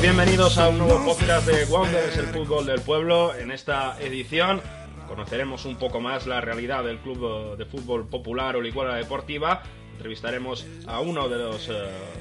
Bienvenidos a un nuevo podcast de Wonders, el fútbol del pueblo. En esta edición conoceremos un poco más la realidad del club de fútbol popular Olicuela Deportiva. Entrevistaremos a uno de los eh,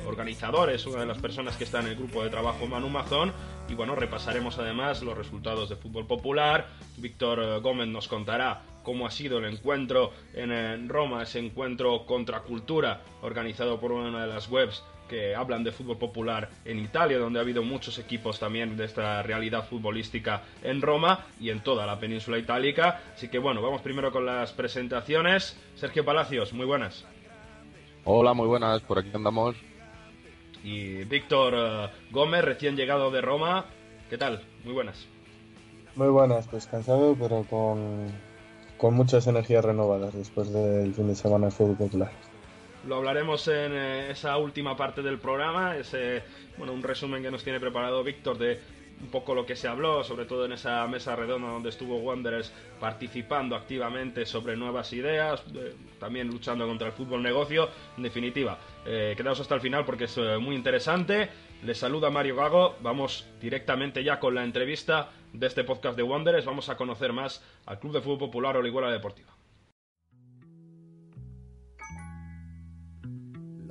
organizadores, una de las personas que está en el grupo de trabajo Manu Mazón. Y bueno, repasaremos además los resultados de fútbol popular. Víctor eh, Gómez nos contará cómo ha sido el encuentro en, eh, Roma, ese encuentro contra cultura organizado por una de las webs que hablan de fútbol popular en Italia, donde ha habido muchos equipos también de esta realidad futbolística en Roma y en toda la península itálica. Así que bueno, vamos primero con las presentaciones. Sergio Palacios, muy buenas. Hola, muy buenas, por aquí andamos. Y Víctor eh, Gómez, recién llegado de Roma. ¿Qué tal? Muy buenas. Muy buenas, pues cansado, pero con, con muchas energías renovadas después del fin de semana de fútbol popular. Lo hablaremos en eh, esa última parte del programa, ese, bueno, un resumen que nos tiene preparado Víctor de un poco lo que se habló, sobre todo en esa mesa redonda donde estuvo Wanderers participando activamente sobre nuevas ideas, eh, también luchando contra el fútbol negocio. En definitiva, eh, quedaos hasta el final porque es eh, muy interesante. Les saluda Mario Gago. Vamos directamente ya con la entrevista de este podcast de Wanderers. Vamos a conocer más al Club de Fútbol Popular Orihuela Deportiva.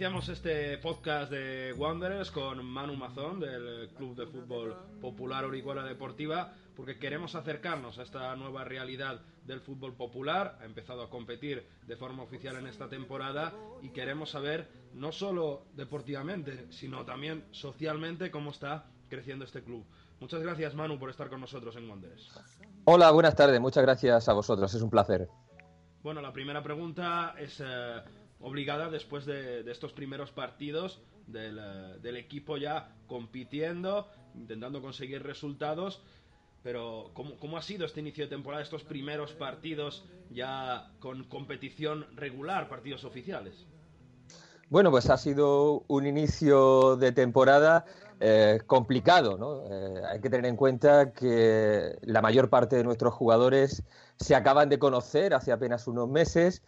Iniciamos este podcast de Wanderers con Manu Mazón del Club de Fútbol Popular Orihuela Deportiva porque queremos acercarnos a esta nueva realidad del fútbol popular. Ha empezado a competir de forma oficial en esta temporada y queremos saber no solo deportivamente, sino también socialmente cómo está creciendo este club. Muchas gracias Manu por estar con nosotros en Wanderers. Hola, buenas tardes. Muchas gracias a vosotros. Es un placer. Bueno, la primera pregunta es eh, obligada después de, estos primeros partidos del, eh, del equipo ya compitiendo, intentando conseguir resultados. Pero, ¿cómo, ¿cómo ha sido este inicio de temporada, estos primeros partidos ya con competición regular, partidos oficiales? Bueno, pues ha sido un inicio de temporada eh, complicado. Eh, hay que tener en cuenta que la mayor parte de nuestros jugadores se acaban de conocer hace apenas unos meses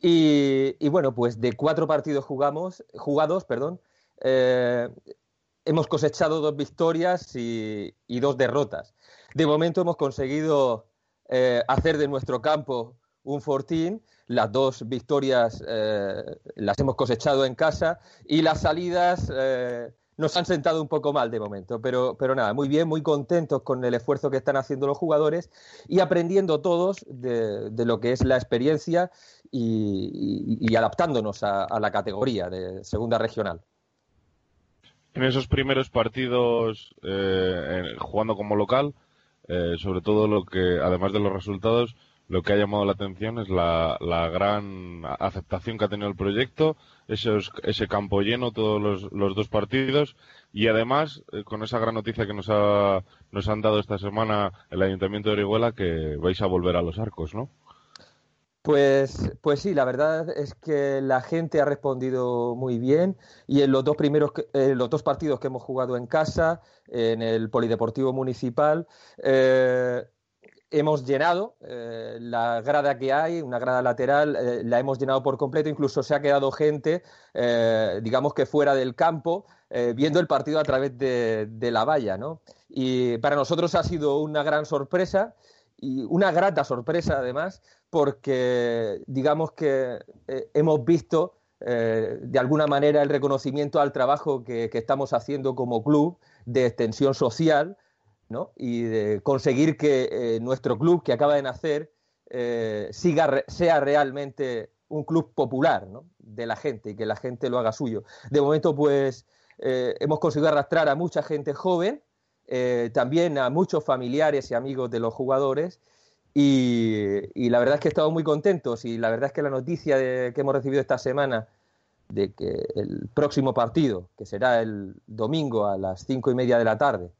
y, bueno, pues de cuatro partidos jugamos, jugados, perdón, eh, hemos cosechado dos victorias y, dos derrotas. De momento hemos conseguido eh, hacer de nuestro campo un fortín. Las dos victorias eh, las hemos cosechado en casa y las salidas nos han sentado un poco mal de momento. Pero, pero nada, muy bien, muy contentos con el esfuerzo que están haciendo los jugadores y aprendiendo todos de, de lo que es la experiencia y, adaptándonos a, la categoría de segunda regional en esos primeros partidos eh, jugando como local, eh, sobre todo lo que, además de los resultados, lo que ha llamado la atención es la, gran aceptación que ha tenido el proyecto, ese campo lleno todos los, los dos partidos y además eh, con esa gran noticia que nos, ha, nos han dado esta semana el Ayuntamiento de Orihuela que vais a volver a los arcos, ¿no? Pues, pues sí, la verdad es que la gente ha respondido muy bien y en los dos primeros, eh, los dos partidos que hemos jugado en casa, en el Polideportivo Municipal, eh, hemos llenado eh, la grada que hay, una grada lateral, eh, la hemos llenado por completo, incluso se ha quedado gente, eh, digamos que fuera del campo, viendo el partido a través de, la valla, ¿no? Y para nosotros ha sido una gran sorpresa y una grata sorpresa además, porque digamos que hemos visto de alguna manera el reconocimiento al trabajo que estamos haciendo como club de extensión social, ¿no? y de conseguir que eh, nuestro club que acaba de nacer eh, sea realmente un club popular de la gente y que la gente lo haga suyo. De momento, pues eh, hemos conseguido arrastrar a mucha gente joven, también a muchos familiares y amigos de los jugadores. Y, la verdad es que estamos muy contentos y la verdad es que la noticia de, que hemos recibido esta semana de que el próximo partido, que será el domingo a las cinco y media de la tarde,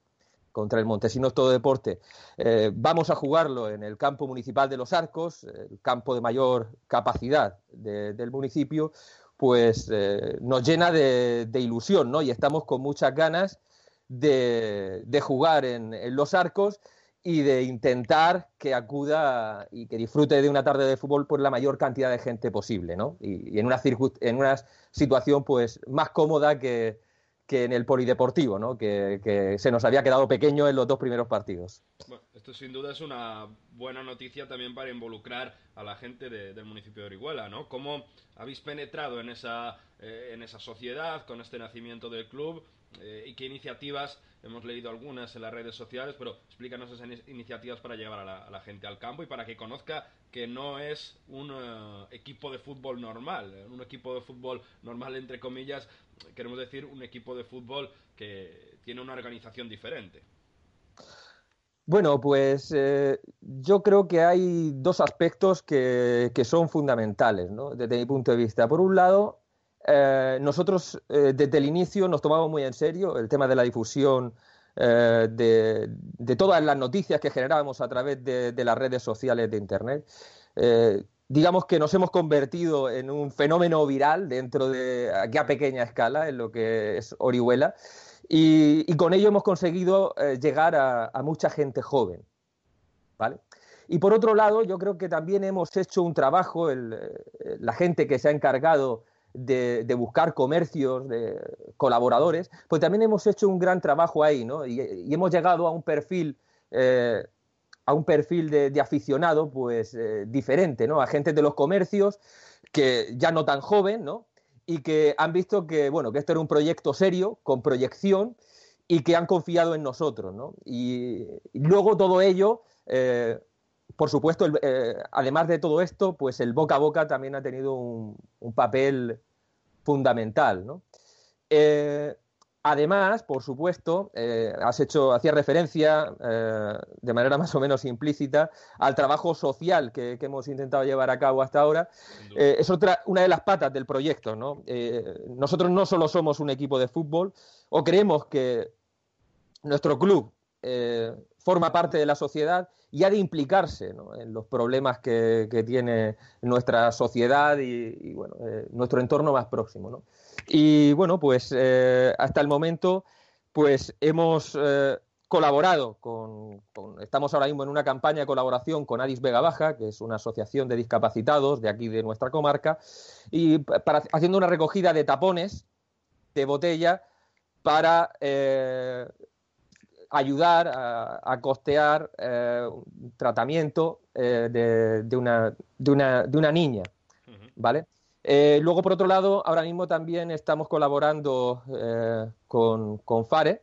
contra el Montesinos Todo Deporte. Eh, vamos a jugarlo en el campo municipal de Los Arcos, el campo de mayor capacidad del municipio, pues eh, nos llena de, ilusión, ¿no? Y estamos con muchas ganas de, jugar en, Los Arcos y de intentar que acuda y que disfrute de una tarde de fútbol por la mayor cantidad de gente posible, ¿no? Y, en, una en una situación pues más cómoda que, que en el polideportivo, ¿no? Que, se nos había quedado pequeño en los dos primeros partidos. Esto sin duda es una buena noticia también para involucrar a la gente del municipio de Orihuela, ¿no? ¿Cómo habéis penetrado en esa, eh, en esa sociedad con este nacimiento del club? Eh, y qué iniciativas, hemos leído algunas en las redes sociales, pero explícanos esas iniciativas para llevar a la, gente al campo y para que conozca que no es un eh, equipo de fútbol normal, un equipo de fútbol normal entre comillas, queremos decir un equipo de fútbol que tiene una organización diferente. Bueno, pues eh, yo creo que hay dos aspectos que, que son fundamentales, ¿no? desde mi punto de vista. Por un lado, eh, nosotros eh, desde el inicio nos tomamos muy en serio el tema de la difusión eh, de, todas las noticias que generábamos a través de, las redes sociales de Internet. digamos que nos hemos convertido en un fenómeno viral dentro de aquí a pequeña escala, en lo que es Orihuela, y, con ello hemos conseguido llegar a, mucha gente joven. Y por otro lado, yo creo que también hemos hecho un trabajo, la gente que se ha encargado de, buscar comercios, de colaboradores, pues también hemos hecho un gran trabajo ahí, ¿no? Y, hemos llegado a un perfil, eh, a un perfil de, aficionado, pues eh, diferente, ¿no? A gente de los comercios que ya no tan joven, ¿no? Y que han visto que, bueno, que esto era un proyecto serio, con proyección, y que han confiado en nosotros, ¿no? Y, luego todo ello eh, por supuesto, además de todo esto, pues el boca a boca también ha tenido un, un papel fundamental. ¿no? Eh, además, por supuesto, eh, has hecho, hacía referencia eh, de manera más o menos implícita al trabajo social que, hemos intentado llevar a cabo hasta ahora. es otra, una de las patas del proyecto. ¿no? nosotros no solo somos un equipo de fútbol, o creemos que nuestro club forma parte de la sociedad y ha de implicarse en los problemas que, tiene nuestra sociedad y, bueno, eh, nuestro entorno más próximo. Y bueno, pues eh, hasta el momento pues hemos eh, colaborado con, estamos ahora mismo en una campaña de colaboración con Adis Vega Baja, que es una asociación de discapacitados de aquí de nuestra comarca, y para, haciendo una recogida de tapones de botella para ayudar a, costear eh, un tratamiento eh, de, una, de, una, de, una, niña, ¿vale? Eh, luego, por otro lado, ahora mismo también estamos colaborando con, con, FARE,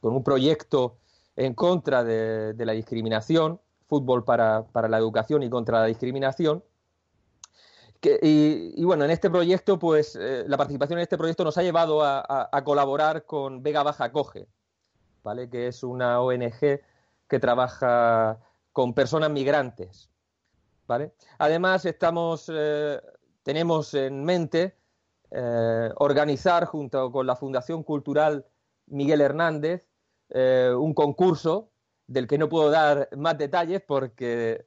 con un proyecto en contra de, la discriminación, fútbol para, para, la educación y contra la discriminación. y, bueno, en este proyecto, pues la participación en este proyecto nos ha llevado a, a colaborar con Vega Baja Coge, ¿vale? que es una ONG que trabaja con personas migrantes. ¿vale? Además, estamos, eh, tenemos en mente eh, organizar junto con la Fundación Cultural Miguel Hernández un concurso del que no puedo dar más detalles porque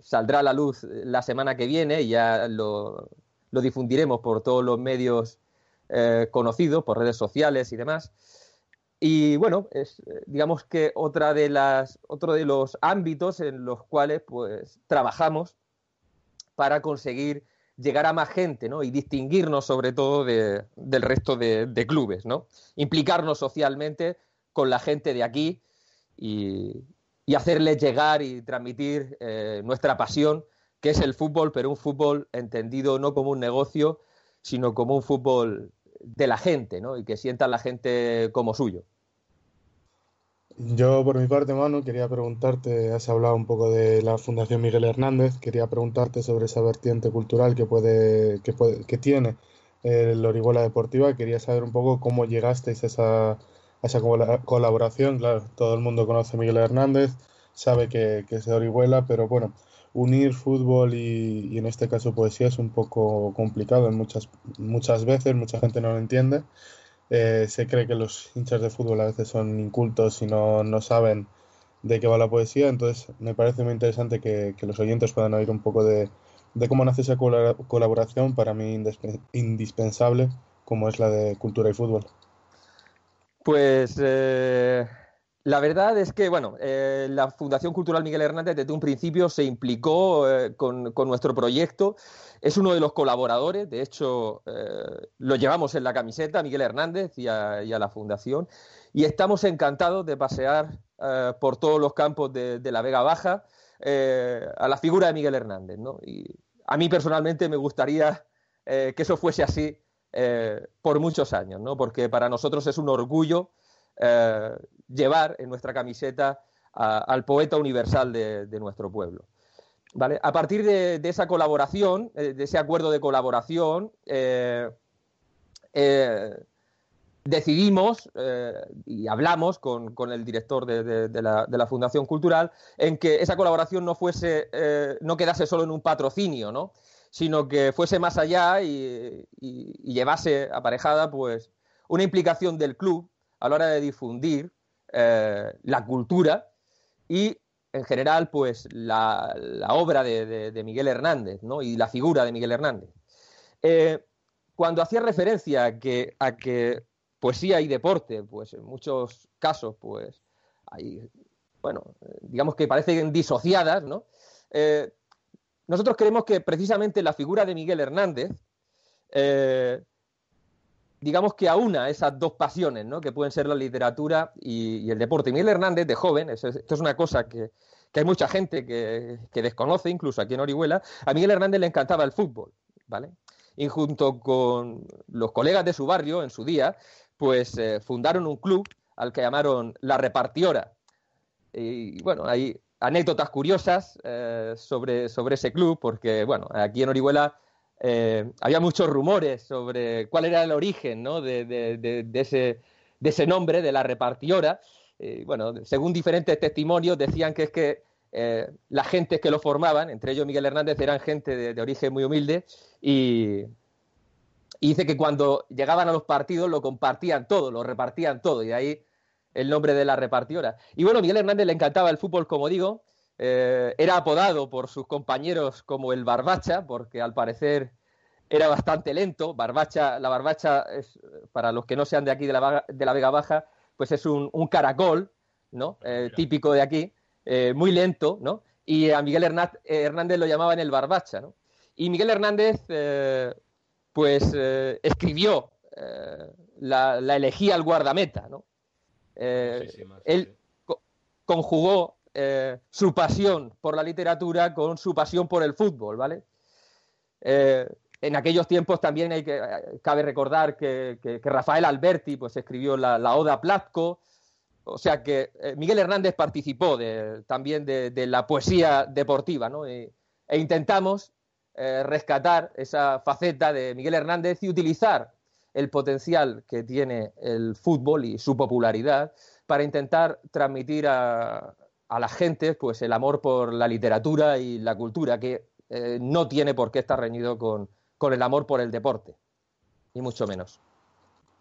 saldrá a la luz la semana que viene y ya lo, lo difundiremos por todos los medios conocidos, por redes sociales y demás. Y bueno, es eh, digamos que otra de las, otro de los ámbitos en los cuales pues trabajamos para conseguir llegar a más gente ¿no? y distinguirnos sobre todo de, del resto de, clubes, ¿no? implicarnos socialmente con la gente de aquí y, y hacerles llegar y transmitir eh, nuestra pasión, que es el fútbol, pero un fútbol entendido no como un negocio, sino como un fútbol de la gente, ¿no? Y que sientan la gente como suyo. Yo, por mi parte, Manu, quería preguntarte, has hablado un poco de la Fundación Miguel Hernández, quería preguntarte sobre esa vertiente cultural que puede, que, puede, que tiene el Orihuela Deportiva. Quería saber un poco cómo llegasteis a esa, a esa colaboración. Claro, todo el mundo conoce a Miguel Hernández, sabe que, que es de Orihuela, pero bueno, unir fútbol y, en este caso poesía es un poco complicado muchas, muchas veces, mucha gente no lo entiende. Eh, se cree que los hinchas de fútbol a veces son incultos y no, no saben de qué va la poesía, entonces me parece muy interesante que, los oyentes puedan oír un poco de, cómo nace esa colaboración, para mí indispensable, como es la de cultura y fútbol. Pues eh, la verdad es que, bueno, eh, la Fundación Cultural Miguel Hernández desde un principio se implicó eh, con, nuestro proyecto. Es uno de los colaboradores, de hecho, eh, lo llevamos en la camiseta, Miguel Hernández y a, la Fundación. Y estamos encantados de pasear por todos los campos de, la Vega Baja a la figura de Miguel Hernández. Y a mí personalmente me gustaría que eso fuese así por muchos años, ¿no? porque para nosotros es un orgullo eh, llevar en nuestra camiseta al poeta universal de, nuestro pueblo. ¿Vale? A partir de, esa colaboración, eh, de ese acuerdo de colaboración, eh, decidimos y hablamos con, el director de, la, Fundación Cultural en que esa colaboración no fuese, no quedase solo en un patrocinio, ¿no? sino que fuese más allá y, y llevase aparejada pues una implicación del club a la hora de difundir eh, la cultura y en general pues la, obra de, Miguel Hernández ¿no? y la figura de Miguel Hernández. Eh, cuando hacía referencia a que, a que poesía y deporte, pues en muchos casos pues hay, bueno, digamos que parecen disociadas, ¿no? Eh, nosotros creemos que precisamente la figura de Miguel Hernández digamos que aúna esas dos pasiones, ¿no? Que pueden ser la literatura y, el deporte. Miguel Hernández, de joven, esto es una cosa que, hay mucha gente que, desconoce, incluso aquí en Orihuela, a Miguel Hernández le encantaba el fútbol, ¿vale? Y junto con los colegas de su barrio, en su día, pues eh, fundaron un club al que llamaron La Repartiora. Y bueno, hay anécdotas curiosas eh, sobre, sobre ese club, porque bueno, aquí en Orihuela eh, había muchos rumores sobre cuál era el origen de, ese, nombre, de la repartiora. Eh, bueno, según diferentes testimonios decían que es que eh, las gentes que lo formaban, entre ellos Miguel Hernández, eran gente de, origen muy humilde y, dice que cuando llegaban a los partidos lo compartían todo, lo repartían todo y de ahí el nombre de la repartiora. Y bueno, Miguel Hernández le encantaba el fútbol, como digo, eh, era apodado por sus compañeros como el Barbacha, porque al parecer era bastante lento. Barbacha, la Barbacha, es, para los que no sean de aquí, de la, de la Vega Baja, pues es un, caracol, ¿no? Eh, típico de aquí, eh, muy lento, ¿no? Y a Miguel Hernández lo llamaban el Barbacha, ¿no? Y Miguel Hernández, pues escribió la, la, elegía al guardameta, ¿no? él conjugó eh, su pasión por la literatura con su pasión por el fútbol, ¿vale? Eh, en aquellos tiempos también hay que, eh, cabe recordar que, Rafael Alberti pues, escribió la, Oda Platco, o sea que Miguel Hernández participó también de, la poesía deportiva, ¿no? e intentamos rescatar esa faceta de Miguel Hernández y utilizar el potencial que tiene el fútbol y su popularidad para intentar transmitir a, a la gente pues el amor por la literatura y la cultura, que eh, no tiene por qué estar reñido con, el amor por el deporte, ni mucho menos.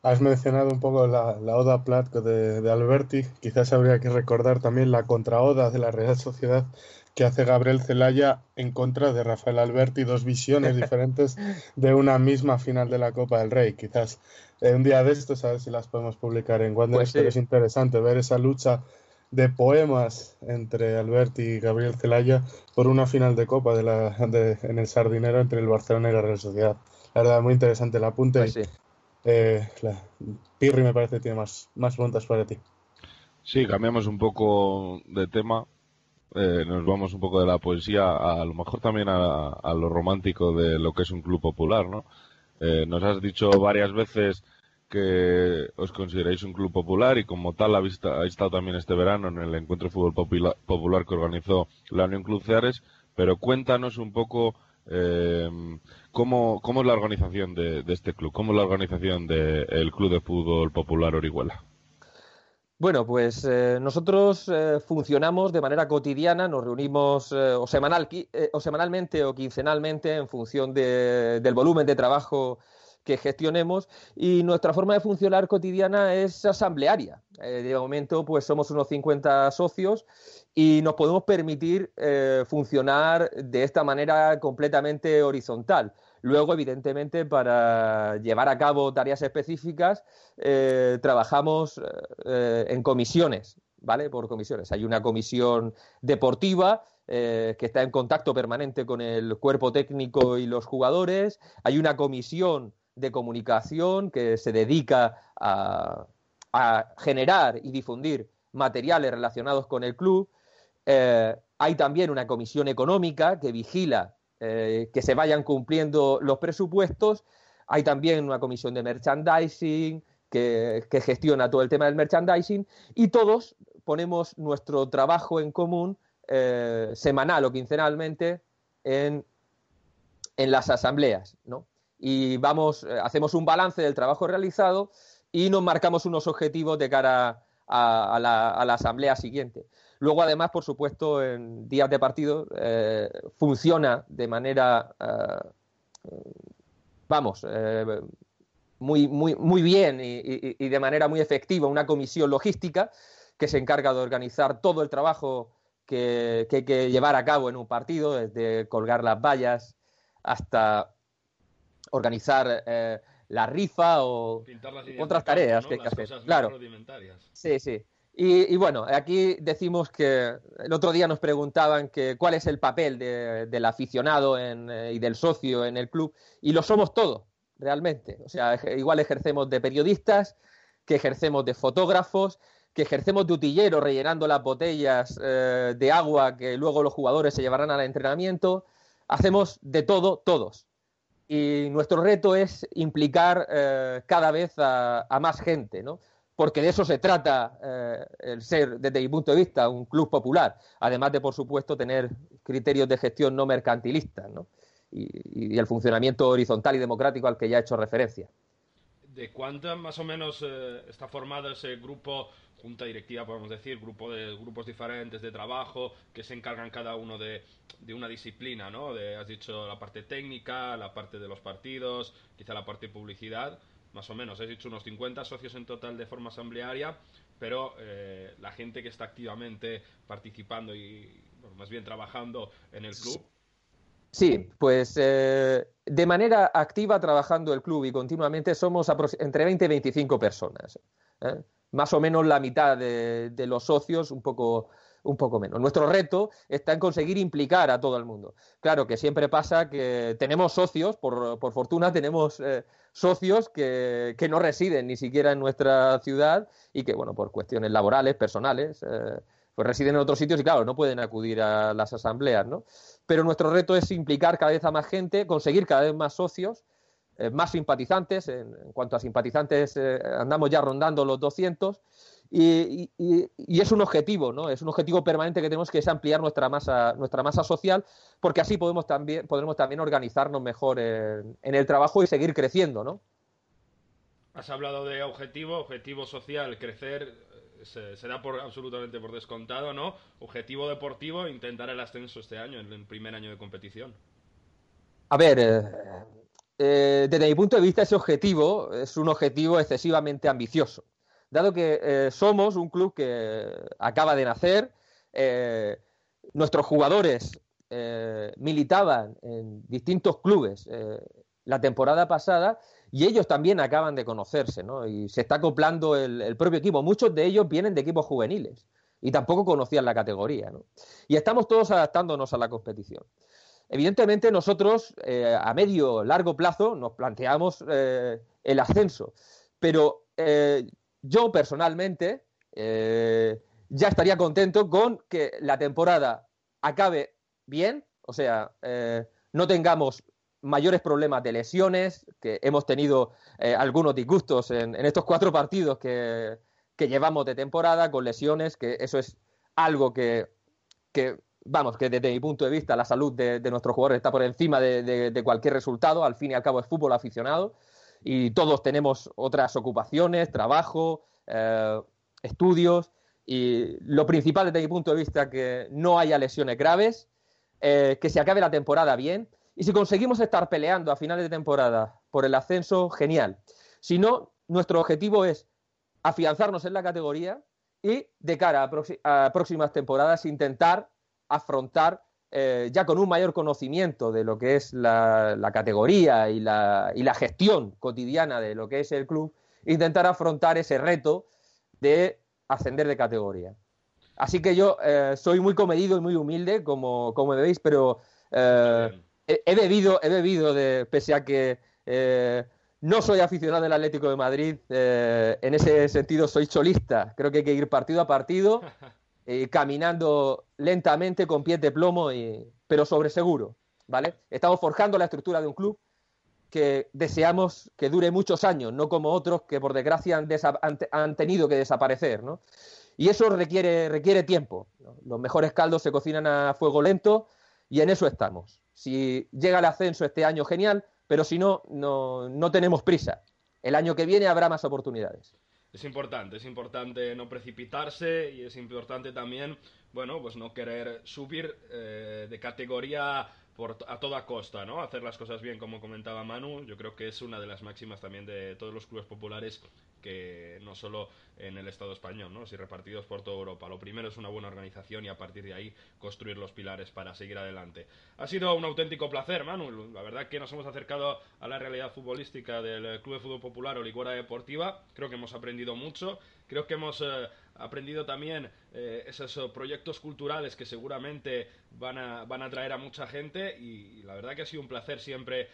Has mencionado un poco la, Oda Platt de, Alberti. Quizás habría que recordar también la contraoda de la Real Sociedad que hace Gabriel Celaya en contra de Rafael Alberti, dos visiones diferentes de una misma final de la Copa del Rey. Quizás eh, un día de estos a ver si las podemos publicar en Wanderers, pues es interesante ver esa lucha de poemas entre Alberti y Gabriel Celaya por una final de Copa de la, en el Sardinero entre el Barcelona y la Real Sociedad. La verdad, muy interesante el apunte. Pues eh, Pirri me parece que tiene más, más preguntas para ti. Sí, cambiamos un poco de tema. Eh, nos vamos un poco de la poesía a, lo mejor también a, lo romántico de lo que es un club popular, ¿no? Eh, nos has dicho varias veces que os consideráis un club popular y como tal ha estado también este verano en el encuentro de fútbol popular que organizó la Unión Club Ceares, pero cuéntanos un poco eh, cómo, cómo, es la organización de, este club, cómo es la organización del Club de Fútbol Popular Orihuela. Bueno, pues eh, nosotros eh, funcionamos de manera cotidiana, nos reunimos o, semanal, o semanalmente o quincenalmente en función del volumen de trabajo que gestionemos y nuestra forma de funcionar cotidiana es asamblearia. Eh, de momento, pues somos unos 50 socios y nos podemos permitir eh, funcionar de esta manera completamente horizontal. Luego, evidentemente, para llevar a cabo tareas específicas, eh, trabajamos en comisiones, ¿vale? Por comisiones. Hay una comisión deportiva que está en contacto permanente con el cuerpo técnico y los jugadores. Hay una comisión de comunicación que se dedica a, generar y difundir materiales relacionados con el club. Eh, hay también una comisión económica que vigila eh, que se vayan cumpliendo los presupuestos. Hay también una comisión de merchandising que, gestiona todo el tema del merchandising y todos ponemos nuestro trabajo en común eh, semanal o quincenalmente en, en las asambleas, ¿no? Y vamos, eh, hacemos un balance del trabajo realizado y nos marcamos unos objetivos de cara a, la, asamblea siguiente. Luego, además, por supuesto, en días de partido eh, funciona de manera, eh, vamos, muy, muy, muy bien y, de manera muy efectiva una comisión logística que se encarga de organizar todo el trabajo que hay que llevar a cabo en un partido, desde colgar las vallas hasta organizar eh, la rifa o otras tareas que hay que hacer. Claro. Sí, sí. Y, bueno, aquí decimos que el otro día nos preguntaban que cuál es el papel del aficionado eh, y del socio en el club, y lo somos todos, realmente. O sea, igual ejercemos de periodistas, que ejercemos de fotógrafos, que ejercemos de utilleros rellenando las botellas eh, de agua que luego los jugadores se llevarán al entrenamiento. Hacemos de todo, todos. Y nuestro reto es implicar eh, cada vez a, más gente, ¿no? Porque de eso se trata eh, el ser, desde mi punto de vista, un club popular. Además de, por supuesto, tener criterios de gestión no mercantilistas, ¿no? Y, el funcionamiento horizontal y democrático al que ya he hecho referencia. ¿De cuánto más o menos eh, está formado ese grupo junta directiva, podemos decir, grupo de grupos diferentes de trabajo que se encargan cada uno de, de una disciplina, ¿no? De, has dicho la parte técnica, la parte de los partidos, quizá la parte de publicidad, más o menos. Has dicho unos 50 socios en total de forma asamblearia, pero eh, la gente que está activamente participando y más bien trabajando en el club. Sí, pues eh, de manera activa trabajando el club y continuamente somos entre 20 y 25 personas. ¿eh? más o menos la mitad de, los socios, un poco, un poco menos. Nuestro reto está en conseguir implicar a todo el mundo. Claro que siempre pasa que tenemos socios, por, por fortuna tenemos eh, socios que, que, no residen ni siquiera en nuestra ciudad y que, bueno, por cuestiones laborales, personales, eh, pues residen en otros sitios y, claro, no pueden acudir a las asambleas, ¿no? Pero nuestro reto es implicar cada vez a más gente, conseguir cada vez más socios eh, más simpatizantes. En, cuanto a simpatizantes, eh, andamos ya rondando los 200. Y, es un objetivo, ¿no? Es un objetivo permanente que tenemos que es ampliar nuestra masa, nuestra masa social, porque así podemos también, podremos también organizarnos mejor en, el trabajo y seguir creciendo, ¿no? Has hablado de objetivo, objetivo social, crecer se, da por absolutamente por descontado, ¿no? Objetivo deportivo, intentar el ascenso este año, en el primer año de competición. A ver, eh, eh, desde mi punto de vista ese objetivo es un objetivo excesivamente ambicioso, dado que eh, somos un club que acaba de nacer, nuestros jugadores militaban en distintos clubes la temporada pasada y ellos también acaban de conocerse, ¿no? Y se está acoplando el, propio equipo. Muchos de ellos vienen de equipos juveniles y tampoco conocían la categoría, ¿no? Y estamos todos adaptándonos a la competición. Evidentemente nosotros eh, a medio largo plazo nos planteamos eh, el ascenso, pero eh, yo personalmente ya estaría contento con que la temporada acabe bien, o sea, no tengamos mayores problemas de lesiones, que hemos tenido eh, algunos disgustos en, estos cuatro partidos que, llevamos de temporada con lesiones, que eso es algo que, vamos, que desde mi punto de vista la salud de, nuestros jugadores está por encima de, cualquier resultado, al fin y al cabo es fútbol aficionado y todos tenemos otras ocupaciones, trabajo, eh, estudios. Y lo principal desde mi punto de vista que no haya lesiones graves, eh, que se acabe la temporada bien y si conseguimos estar peleando a finales de temporada por el ascenso, genial. Si no, nuestro objetivo es afianzarnos en la categoría y de cara a, próximas temporadas intentar afrontar eh, ya con un mayor conocimiento de lo que es la, categoría y la, gestión cotidiana de lo que es el club, intentar afrontar ese reto de ascender de categoría. Así que yo eh, soy muy comedido y muy humilde, como, como veis, pero eh, he, bebido, he bebido de, pese a que eh, no soy aficionado del Atlético de Madrid, eh, en ese sentido soy cholista. Creo que hay que ir partido a partido, eh, caminando lentamente con pies de plomo, y, pero sobre seguro. ¿vale? Estamos forjando la estructura de un club que deseamos que dure muchos años, no como otros que por desgracia han, tenido que desaparecer. ¿no? Y eso requiere, requiere tiempo. Los mejores caldos se cocinan a fuego lento y en eso estamos. Si llega el ascenso este año, genial, pero si no, no, tenemos prisa. El año que viene habrá más oportunidades. Es importante, es importante no precipitarse y es importante también, bueno, pues no querer subir eh, de categoría a toda costa, ¿no? Hacer las cosas bien, como comentaba Manu, yo creo que es una de las máximas también de todos los clubes populares que no solo en el Estado español, ¿no? Si repartidos por toda Europa. Lo primero es una buena organización y a partir de ahí construir los pilares para seguir adelante. Ha sido un auténtico placer, Manu. La verdad que nos hemos acercado a la realidad futbolística del Club de Fútbol Popular o Ligora Deportiva. Creo que hemos aprendido mucho. Creo que hemos eh, aprendido también eh, esos eh, proyectos culturales que seguramente van a, van a atraer a mucha gente y, la verdad que ha sido un placer siempre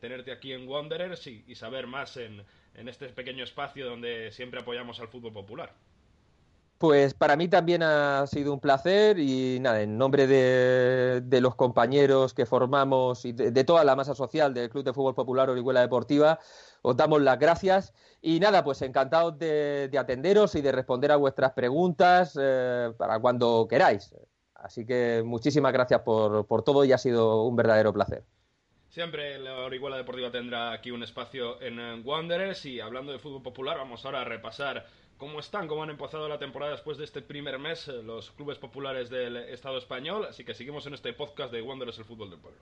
tenerte aquí en Wanderers y saber más en, en este pequeño espacio donde siempre apoyamos al fútbol popular. Pues para mí también ha sido un placer y nada, en nombre de, los compañeros que formamos y de, toda la masa social del Club de Fútbol Popular Orihuela Deportiva, os damos las gracias y nada, pues encantados de, atenderos y de responder a vuestras preguntas eh, para cuando queráis. Así que muchísimas gracias por, por todo y ha sido un verdadero placer. Siempre la Orihuela Deportiva tendrá aquí un espacio en Wanderers y hablando de fútbol popular vamos ahora a repasar cómo están, cómo han empezado la temporada después de este primer mes eh, los clubes populares del Estado español, así que seguimos en este podcast de Wanderers el fútbol del pueblo.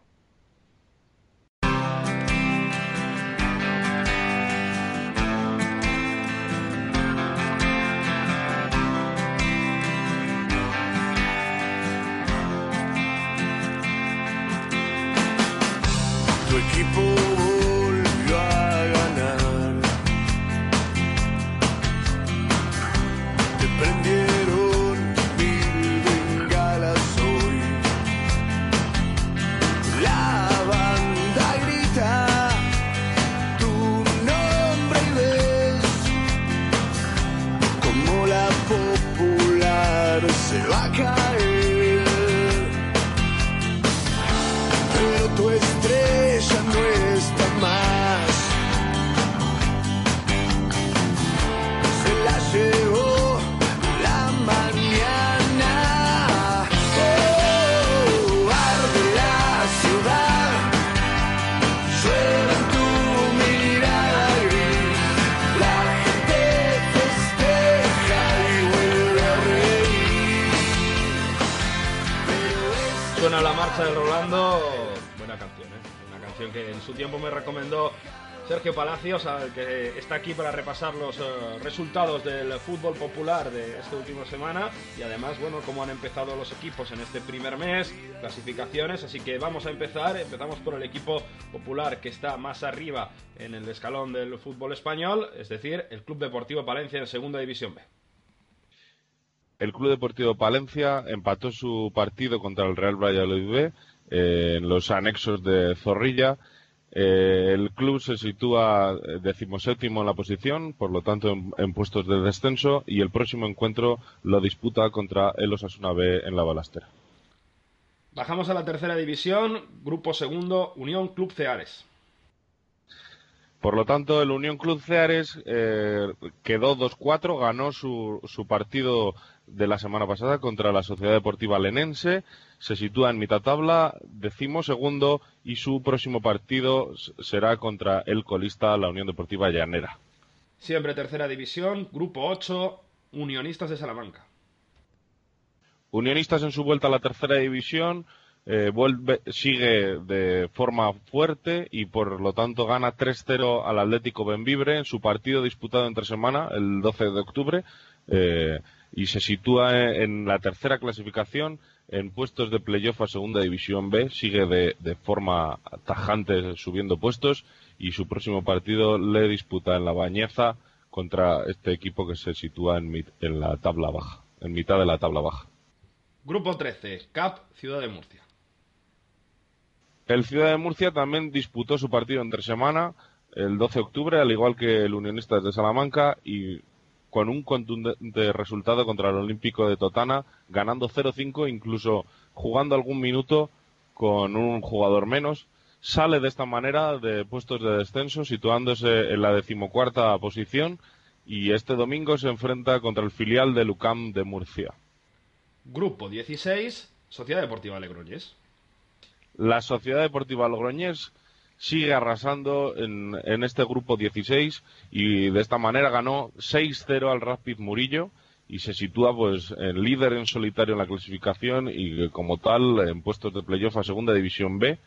Me recomendó Sergio Palacios, que está aquí para repasar los eh, resultados del fútbol popular de esta última semana. Y además, bueno, cómo han empezado los equipos en este primer mes, clasificaciones, así que vamos a empezar, empezamos por el equipo popular que está más arriba en el escalón del fútbol español, es decir, el Club Deportivo Palencia en Segunda División B. El Club Deportivo Palencia empató su partido contra el Real Valladolid B eh, en los anexos de Zorrilla eh, el club se sitúa eh, decimoséptimo en la posición, por lo tanto en, puestos de descenso, y el próximo encuentro lo disputa contra el Osasuna B en la balastera. Bajamos a la tercera división, grupo segundo, Unión Club Ceares. Por lo tanto, el Unión Club Ceares eh, quedó 2-4, ganó su, su partido de la semana pasada contra la Sociedad Deportiva Lenense se sitúa en mitad tabla, decimos segundo y su próximo partido será contra el colista, la Unión Deportiva Llanera. Siempre tercera división, grupo 8, Unionistas de Salamanca. Unionistas en su vuelta a la tercera división eh, vuelve, sigue de forma fuerte y por lo tanto gana 3-0 al Atlético Benvibre en su partido disputado entre semana, el 12 de octubre, eh, y se sitúa en la tercera clasificación en puestos de playoff a Segunda División B, sigue de, forma tajante subiendo puestos y su próximo partido le disputa en la Bañeza contra este equipo que se sitúa en, en la tabla baja, en mitad de la tabla baja. Grupo 13, CAP Ciudad de Murcia. El Ciudad de Murcia también disputó su partido entre semana el 12 de octubre, al igual que el Unionistas de Salamanca, y con un contundente resultado contra el Olímpico de Totana, ganando 0-5, incluso jugando algún minuto con un jugador menos. Sale de esta manera de puestos de descenso, situándose en la decimocuarta posición, y este domingo se enfrenta contra el filial de Lucam de Murcia. Grupo 16, Sociedad Deportiva Logroñés. La Sociedad Deportiva Logroñés sigue arrasando en, este grupo 16 y de esta manera ganó 6-0 al Rapid Murillo y se sitúa pues en líder en solitario en la clasificación y como tal en puestos de playoff a segunda división B.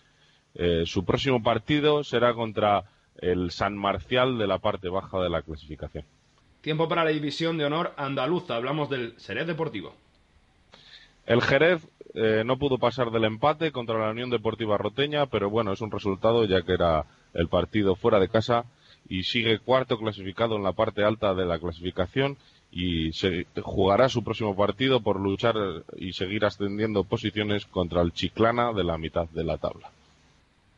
Eh, su próximo partido será contra el San Marcial de la parte baja de la clasificación. Tiempo para la división de honor andaluza. Hablamos del Jerez Deportivo. El Jerez eh, no pudo pasar del empate contra la Unión Deportiva Roteña, pero bueno, es un resultado ya que era el partido fuera de casa y sigue cuarto clasificado en la parte alta de la clasificación y jugará su próximo partido por luchar y seguir ascendiendo posiciones contra el Chiclana de la mitad de la tabla.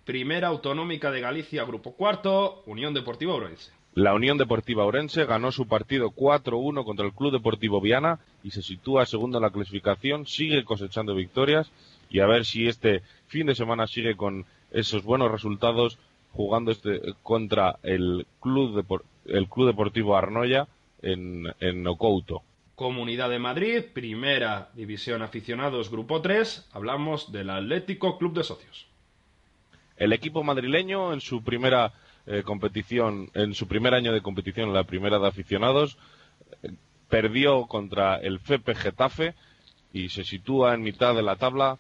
Primera Autonómica de Galicia, Grupo Cuarto, Unión Deportiva Orense. La Unión Deportiva Orense ganó su partido 4-1 contra el Club Deportivo Viana y se sitúa segundo en la clasificación, sigue cosechando victorias y a ver si este fin de semana sigue con esos buenos resultados jugando este contra el Club, el Club Deportivo Arnoya en, en Ocouto. Comunidad de Madrid, Primera División Aficionados, Grupo 3. Hablamos del Atlético Club de Socios. El equipo madrileño en su primera eh, competición, en su primer año de competición, la primera de aficionados, perdió contra el FEPE Getafe y se sitúa en mitad de la tabla,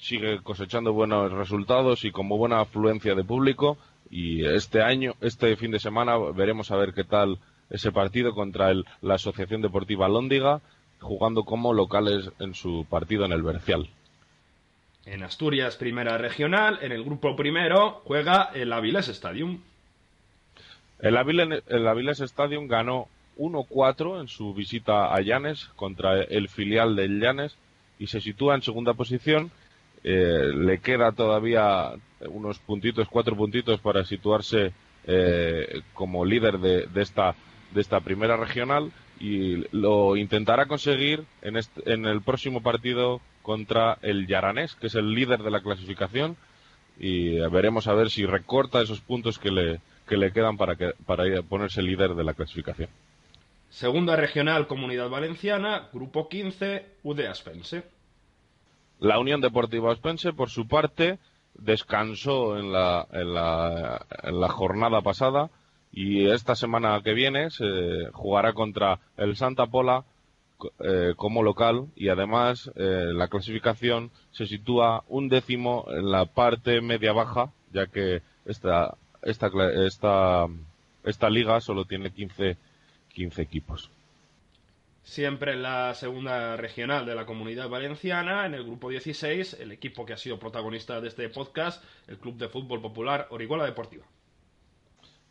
sigue cosechando buenos resultados y como buena afluencia de público y este año, este fin de semana veremos a ver qué tal ese partido contra el, la Asociación Deportiva Lóndiga, jugando como locales en su partido en el Bercial. En Asturias, primera regional, en el grupo primero juega el Avilés Stadium. El Avilés, Stadium ganó 1-4 en su visita a Llanes contra el filial del Llanes y se sitúa en segunda posición. Eh, le queda todavía unos puntitos, cuatro puntitos para situarse eh, como líder de, esta, de esta primera regional y lo intentará conseguir en, en el próximo partido contra el Yaranés, que es el líder de la clasificación, y veremos a ver si recorta esos puntos que le, que le quedan para, que, para ponerse líder de la clasificación. Segunda regional Comunidad Valenciana, Grupo 15, UD Aspense. La Unión Deportiva Aspense, por su parte, descansó en la, en la, en la jornada pasada y esta semana que viene se jugará contra el Santa Pola eh, como local y además eh, la clasificación se sitúa un décimo en la parte media baja, ya que esta, esta, esta, esta liga solo tiene 15, 15 equipos. Siempre en la segunda regional de la comunidad valenciana, en el grupo 16, el equipo que ha sido protagonista de este podcast, el Club de Fútbol Popular Orihuela Deportiva.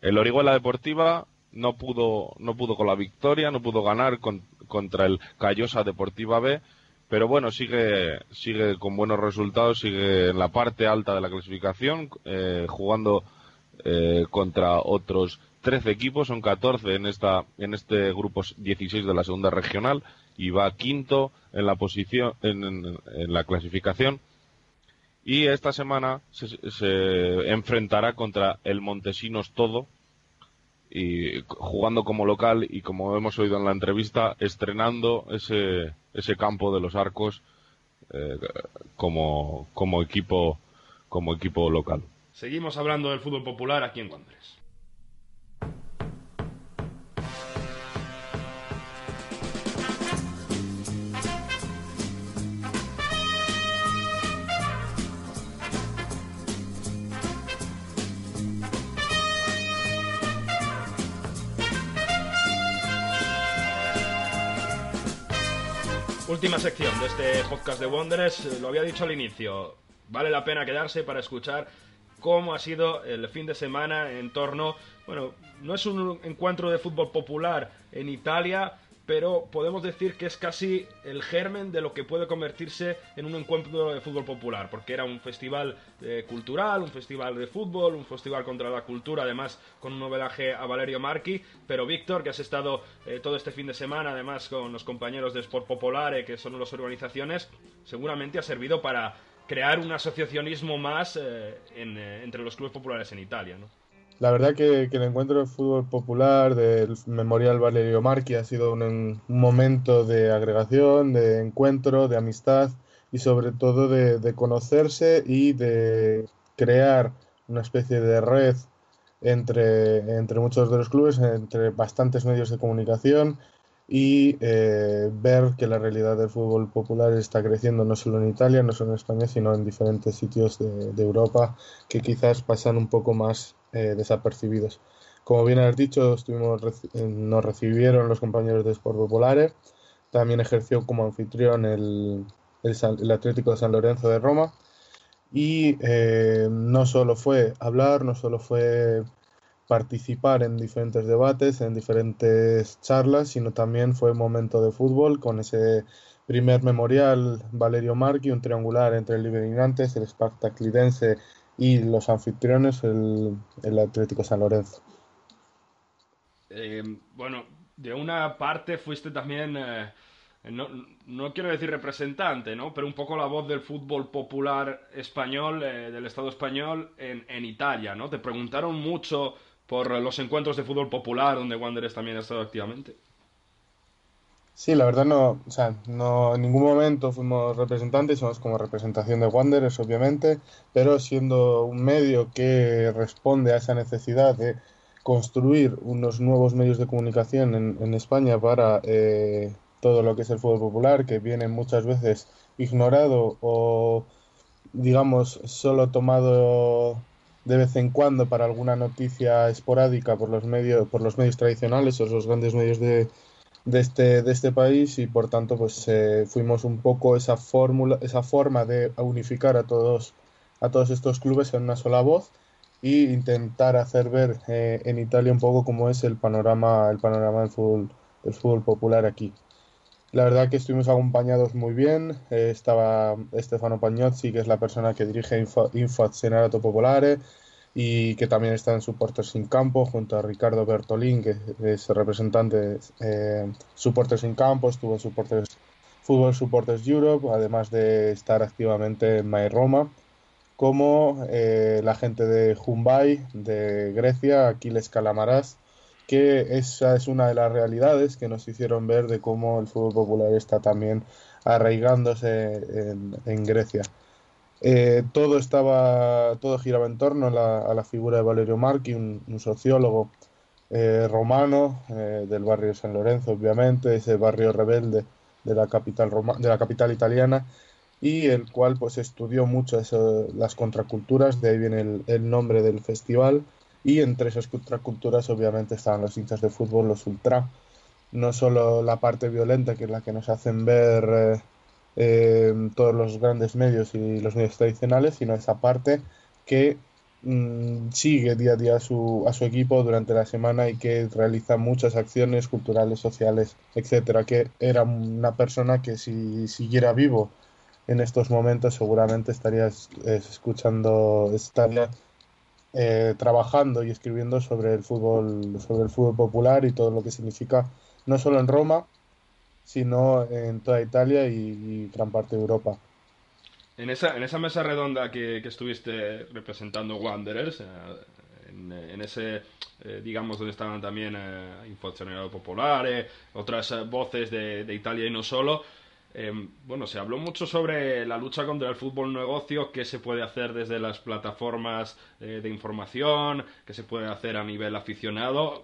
El Orihuela Deportiva no pudo, no pudo con la victoria, no pudo ganar contra el Callosa Deportiva B, pero bueno, sigue, sigue con buenos resultados, sigue en la parte alta de la clasificación, eh, jugando eh, contra otros 13 equipos, son 14 en, esta, en este grupo 16 de la segunda regional y va quinto en la posición, en, la clasificación. Y esta semana se, se, enfrentará contra el Montesinos Todo, y jugando como local y como hemos oído en la entrevista, estrenando ese, ese campo de los arcos eh, como, como, equipo, como equipo local. Seguimos hablando del fútbol popular aquí en Wanderers. Última sección de este podcast de Wanderers. Eh, lo había dicho al inicio. Vale la pena quedarse para escuchar cómo ha sido el fin de semana en torno. Bueno, no es un encuentro de fútbol popular en Italia, pero podemos decir que es casi el germen de lo que puede convertirse en un encuentro de fútbol popular, porque era un festival eh, cultural, un festival de fútbol, un festival contra la cultura, además con un novelaje a Valerio Marchi, pero Víctor, que has estado eh, todo este fin de semana, además con los compañeros de Sport Popolare, que son las organizaciones, seguramente ha servido para crear un asociacionismo más eh, entre los clubes populares en Italia, ¿no? La verdad que, el encuentro de fútbol popular del Memorial Valerio Marchi ha sido un, momento de agregación, de encuentro, de amistad y sobre todo de, conocerse y de crear una especie de red entre, entre muchos de los clubes, entre bastantes medios de comunicación y eh, ver que la realidad del fútbol popular está creciendo no solo en Italia, no solo en España, sino en diferentes sitios de, de Europa que quizás pasan un poco más eh, desapercibidos. Como bien has dicho, estuvimos, eh, nos recibieron los compañeros de Sport Popolare. También ejerció como anfitrión el, el, Atlético de San Lorenzo de Roma. Y eh, no solo fue hablar, no solo fue participar en diferentes debates, en diferentes charlas, sino también fue momento de fútbol con ese primer memorial Valerio Marchi, un triangular entre el Liberinantes, el Spartak Lidense y los anfitriones el, el Atlético San Lorenzo. Eh, bueno, de una parte fuiste también, eh, no, no, quiero decir representante, ¿no? pero un poco la voz del fútbol popular español, eh, del Estado español en, en, Italia. ¿no? Te preguntaron mucho por los encuentros de fútbol popular donde Wanderers también ha estado activamente. Sí, la verdad no, o sea, no en ningún momento fuimos representantes, somos como representación de Wanderers, obviamente, pero siendo un medio que responde a esa necesidad de construir unos nuevos medios de comunicación en, en España para eh, todo lo que es el fútbol popular, que viene muchas veces ignorado o, digamos, solo tomado de vez en cuando para alguna noticia esporádica por los medios, por los medios tradicionales o los grandes medios de de este, de este país y por tanto pues eh, fuimos un poco esa fórmula, esa forma de unificar a todos, a todos estos clubes en una sola voz e intentar hacer ver eh, en Italia un poco cómo es el panorama, el panorama del fútbol, del fútbol popular aquí. La verdad que estuvimos acompañados muy bien. Eh, estaba Stefano Pagnozzi, que es la persona que dirige Info, Info Popolare, y que también está en Supporters Sin Campo, junto a Ricardo Bertolín, que es representante de eh, Supporters Sin Campo, estuvo en Supporters, Fútbol Supporters Europe, además de estar activamente en My Roma, como eh, la gente de Jumbai, de Grecia, Aquiles Calamaras, que esa es una de las realidades que nos hicieron ver de cómo el fútbol popular está también arraigándose en, Grecia. Eh, todo estaba, todo giraba en torno a la, figura de Valerio Marchi, un, sociólogo eh, romano eh, del barrio de San Lorenzo, obviamente, ese barrio rebelde de la capital, de la capital italiana y el cual pues estudió mucho las contraculturas, de ahí viene el, nombre del festival y entre esas contraculturas obviamente estaban los hinchas de fútbol, los ultra, no solo la parte violenta que es la que nos hacen ver eh, eh, todos los grandes medios y los medios tradicionales, sino esa parte que mm, sigue día a día a su, a su equipo durante la semana y que realiza muchas acciones culturales, sociales, etcétera, que era una persona que si siguiera vivo en estos momentos seguramente estarías escuchando, estaría eh, trabajando y escribiendo sobre el fútbol, sobre el fútbol popular y todo lo que significa no solo en Roma, sino en toda Italia y, gran parte de Europa. En esa, en esa mesa redonda que, estuviste representando Wanderers, eh, en, ese, eh, digamos, donde estaban también eh, populares, otras voces de, de, Italia y no solo, Em, bueno, se habló mucho sobre la lucha contra el fútbol negocio, qué se puede hacer desde las plataformas eh, de información, qué se puede hacer a nivel aficionado.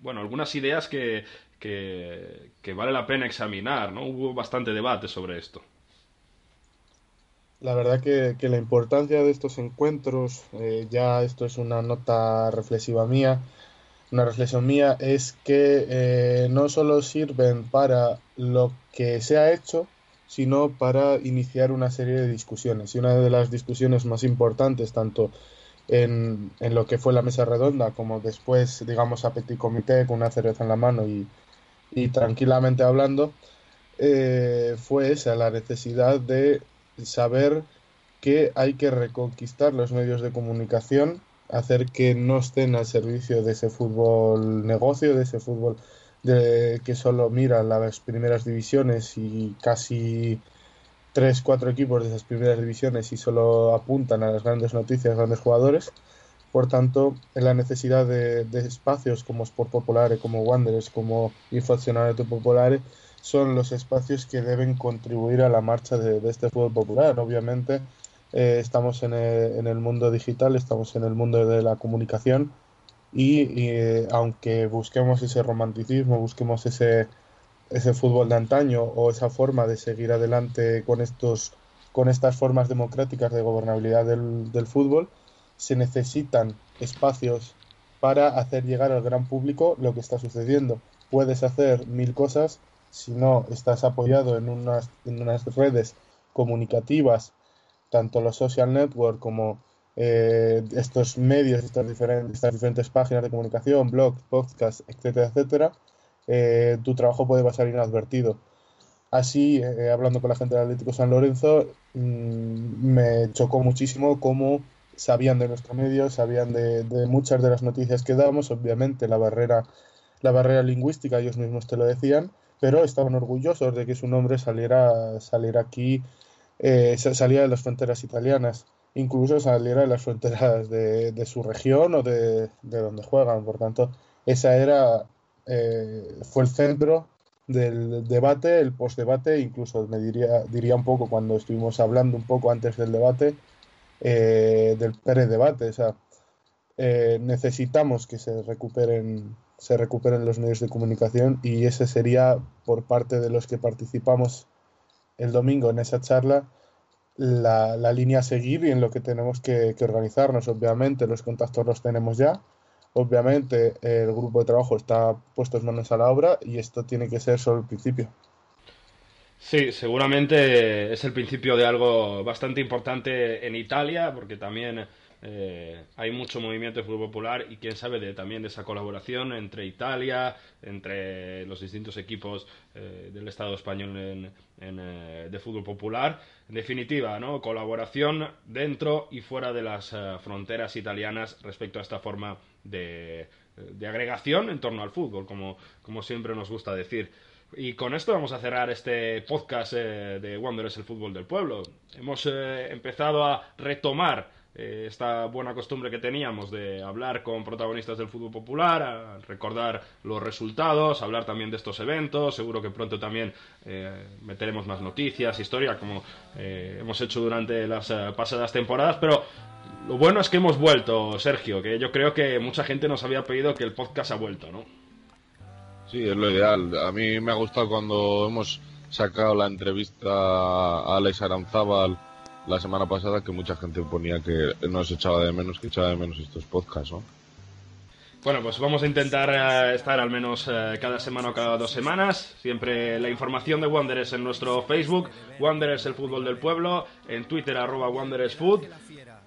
Bueno, algunas ideas que, que, vale la pena examinar, ¿no? Hubo bastante debate sobre esto. La verdad que, la importancia de estos encuentros, eh, ya esto es una nota reflexiva mía, una reflexión mía es que eh, no solo sirven para lo que se ha hecho, sino para iniciar una serie de discusiones. Y una de las discusiones más importantes, tanto en, lo que fue la mesa redonda, como después, digamos, a petit comité con una cerveza en la mano y, tranquilamente hablando, eh, fue esa, la necesidad de saber que hay que reconquistar los medios de comunicación hacer que no estén al servicio de ese fútbol negocio, de ese fútbol de, que solo mira las primeras divisiones y casi tres, cuatro equipos de esas primeras divisiones y solo apuntan a las grandes noticias, grandes jugadores. Por tanto, la necesidad de, espacios como Sport Popolare, como Wanderers, como Infaccionario Popolare, son los espacios que deben contribuir a la marcha de este fútbol popular. Obviamente, eh, estamos en el, mundo digital, estamos en el mundo de la comunicación y, eh, aunque busquemos ese romanticismo, busquemos ese, ese fútbol de antaño o esa forma de seguir adelante con, estos, con estas formas democráticas de gobernabilidad del, del fútbol, se necesitan espacios para hacer llegar al gran público lo que está sucediendo. Puedes hacer mil cosas si no estás apoyado en unas, en unas redes comunicativas tanto los social networks como eh, estos medios, estas diferentes, estas diferentes páginas de comunicación, blogs, podcasts, etcétera, etcétera, eh, tu trabajo puede pasar inadvertido. Así, eh, hablando con la gente del Atlético San Lorenzo, mm, me chocó muchísimo cómo sabían de nuestro medio, sabían de, muchas de las noticias que damos, obviamente la barrera, la barrera lingüística, ellos mismos te lo decían, pero estaban orgullosos de que su nombre saliera, saliera aquí eh, salía de las fronteras italianas, incluso saliera de las fronteras de, su región o de, donde juegan. Por tanto, esa era, eh, fue el centro del debate, el postdebate, incluso me diría, diría un poco cuando estuvimos hablando un poco antes del debate, eh, del pre-debate. O sea, necesitamos que se recuperen, se recuperen los medios de comunicación y ese sería por parte de los que participamos el domingo en esa charla la, línea a seguir y en lo que tenemos que, organizarnos. Obviamente los contactos los tenemos ya. Obviamente el grupo de trabajo está puesto manos a la obra y esto tiene que ser solo el principio. Sí, seguramente es el principio de algo bastante importante en Italia, porque también eh, hay mucho movimiento de fútbol popular y quién sabe de, también de esa colaboración entre Italia, entre los distintos equipos eh, del Estado español en, eh, de fútbol popular. En definitiva, ¿no? colaboración dentro y fuera de las fronteras italianas respecto a esta forma de, de agregación en torno al fútbol, como, como siempre nos gusta decir. Y con esto vamos a cerrar este podcast de Wanderers, el fútbol del pueblo. Hemos empezado a retomar eh, esta buena costumbre que teníamos de hablar con protagonistas del fútbol popular, recordar los resultados, hablar también de estos eventos. Seguro que pronto también eh, meteremos más noticias, historia, como eh, hemos hecho durante las pasadas temporadas. Pero lo bueno es que hemos vuelto, Sergio, que yo creo que mucha gente nos había pedido que el podcast ha vuelto, ¿no? Sí, es lo ideal. A mí me ha gustado cuando hemos sacado la entrevista a Alex Aranzábal la semana pasada que mucha gente ponía que nos echaba de menos, que echaba de menos estos podcasts, ¿no? Bueno, pues vamos a intentar eh, estar al menos eh, cada semana o cada dos semanas. Siempre la información de Wanderers en nuestro Facebook, Wanderers el fútbol del pueblo, en Twitter arroba Wanderers Food.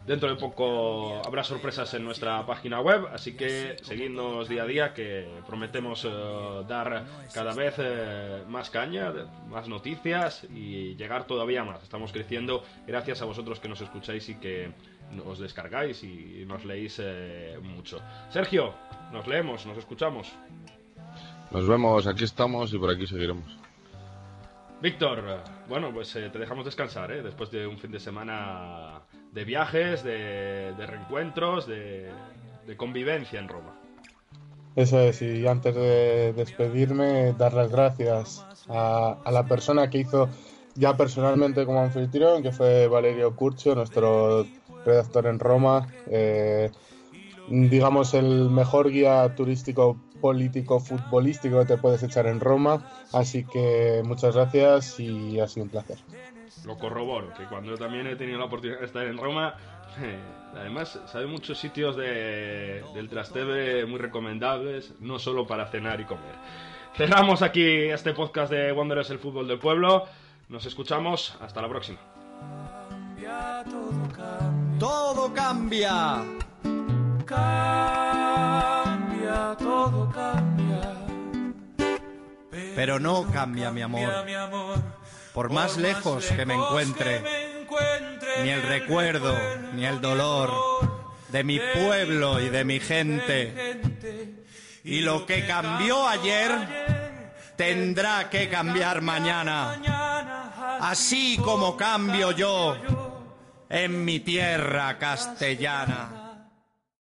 Dentro de poco habrá sorpresas en nuestra página web, así que seguidnos día a día que prometemos eh, dar cada vez eh, más caña, más noticias y llegar todavía más. Estamos creciendo gracias a vosotros que nos escucháis y que os descargáis y nos leéis eh, mucho. Sergio, nos leemos, nos escuchamos. Nos vemos, aquí estamos y por aquí seguiremos. Víctor, bueno, pues te dejamos descansar, ¿eh? después de un fin de semana de viajes, de, reencuentros, de, convivencia en Roma. Eso es, y antes de despedirme, dar las gracias a, la persona que hizo ya personalmente como anfitrión, que fue Valerio Curcio, nuestro redactor en Roma. Eh, digamos, el mejor guía turístico político futbolístico que te puedes echar en Roma. Así que muchas gracias y ha sido un placer lo corroboro, que cuando yo también he tenido la oportunidad de estar en Roma, además sabe muchos sitios de, del Trasteve muy recomendables, no solo para cenar y comer. Cerramos aquí este podcast de Wanderers el fútbol del pueblo. Nos escuchamos, hasta la próxima. Todo cambia. Cambia, todo cambia. Pero no cambia, mi amor por más lejos que me encuentre, ni el recuerdo, ni el dolor de mi pueblo y de mi gente. Y lo que cambió ayer tendrá que cambiar mañana, así como cambio yo en mi tierra castellana.